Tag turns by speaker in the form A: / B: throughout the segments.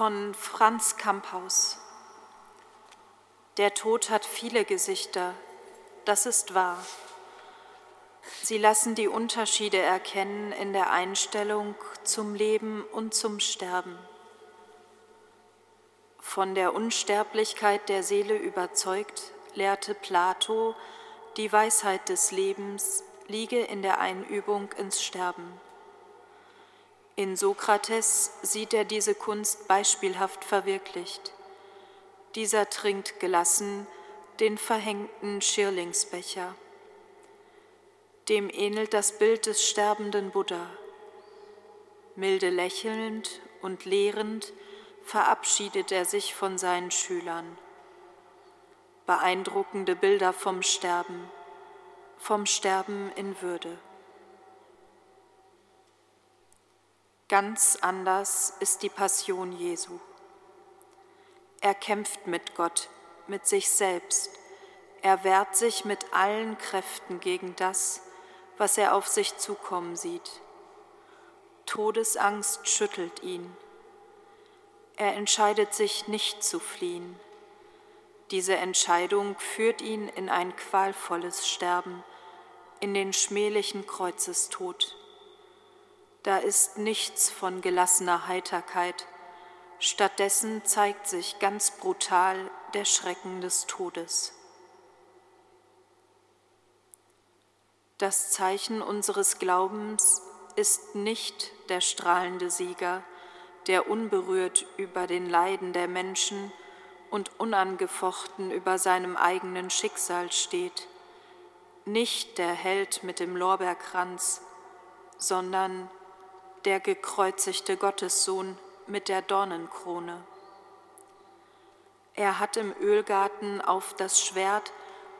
A: von Franz Kamphaus. Der Tod hat viele Gesichter, das ist wahr. Sie lassen die Unterschiede erkennen in der Einstellung zum Leben und zum Sterben. Von der Unsterblichkeit der Seele überzeugt, lehrte Plato, die Weisheit des Lebens liege in der Einübung ins Sterben. In Sokrates sieht er diese Kunst beispielhaft verwirklicht. Dieser trinkt gelassen den verhängten Schirlingsbecher. Dem ähnelt das Bild des sterbenden Buddha. Milde lächelnd und lehrend verabschiedet er sich von seinen Schülern. Beeindruckende Bilder vom Sterben, vom Sterben in Würde. Ganz anders ist die Passion Jesu. Er kämpft mit Gott, mit sich selbst. Er wehrt sich mit allen Kräften gegen das, was er auf sich zukommen sieht. Todesangst schüttelt ihn. Er entscheidet sich nicht zu fliehen. Diese Entscheidung führt ihn in ein qualvolles Sterben, in den schmählichen Kreuzestod. Da ist nichts von gelassener Heiterkeit, stattdessen zeigt sich ganz brutal der Schrecken des Todes. Das Zeichen unseres Glaubens ist nicht der strahlende Sieger, der unberührt über den Leiden der Menschen und unangefochten über seinem eigenen Schicksal steht, nicht der Held mit dem Lorbeerkranz, sondern der gekreuzigte Gottessohn mit der Dornenkrone. Er hat im Ölgarten auf das Schwert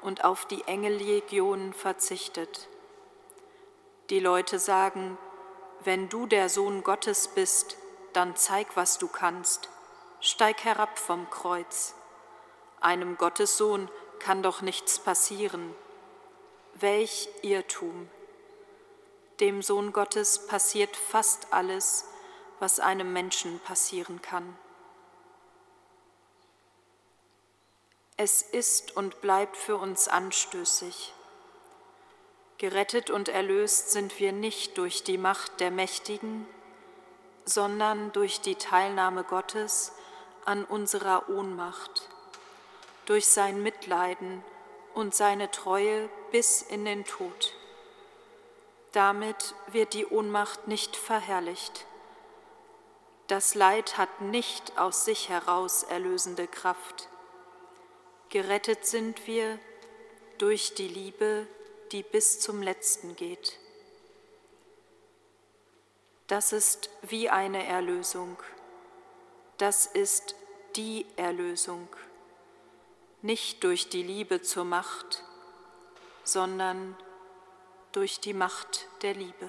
A: und auf die Engellegionen verzichtet. Die Leute sagen, wenn du der Sohn Gottes bist, dann zeig, was du kannst. Steig herab vom Kreuz. Einem Gottessohn kann doch nichts passieren. Welch Irrtum! Dem Sohn Gottes passiert fast alles, was einem Menschen passieren kann. Es ist und bleibt für uns anstößig. Gerettet und erlöst sind wir nicht durch die Macht der Mächtigen, sondern durch die Teilnahme Gottes an unserer Ohnmacht, durch sein Mitleiden und seine Treue bis in den Tod. Damit wird die Ohnmacht nicht verherrlicht. Das Leid hat nicht aus sich heraus erlösende Kraft. Gerettet sind wir durch die Liebe, die bis zum Letzten geht. Das ist wie eine Erlösung. Das ist die Erlösung. Nicht durch die Liebe zur Macht, sondern durch die Macht der Liebe.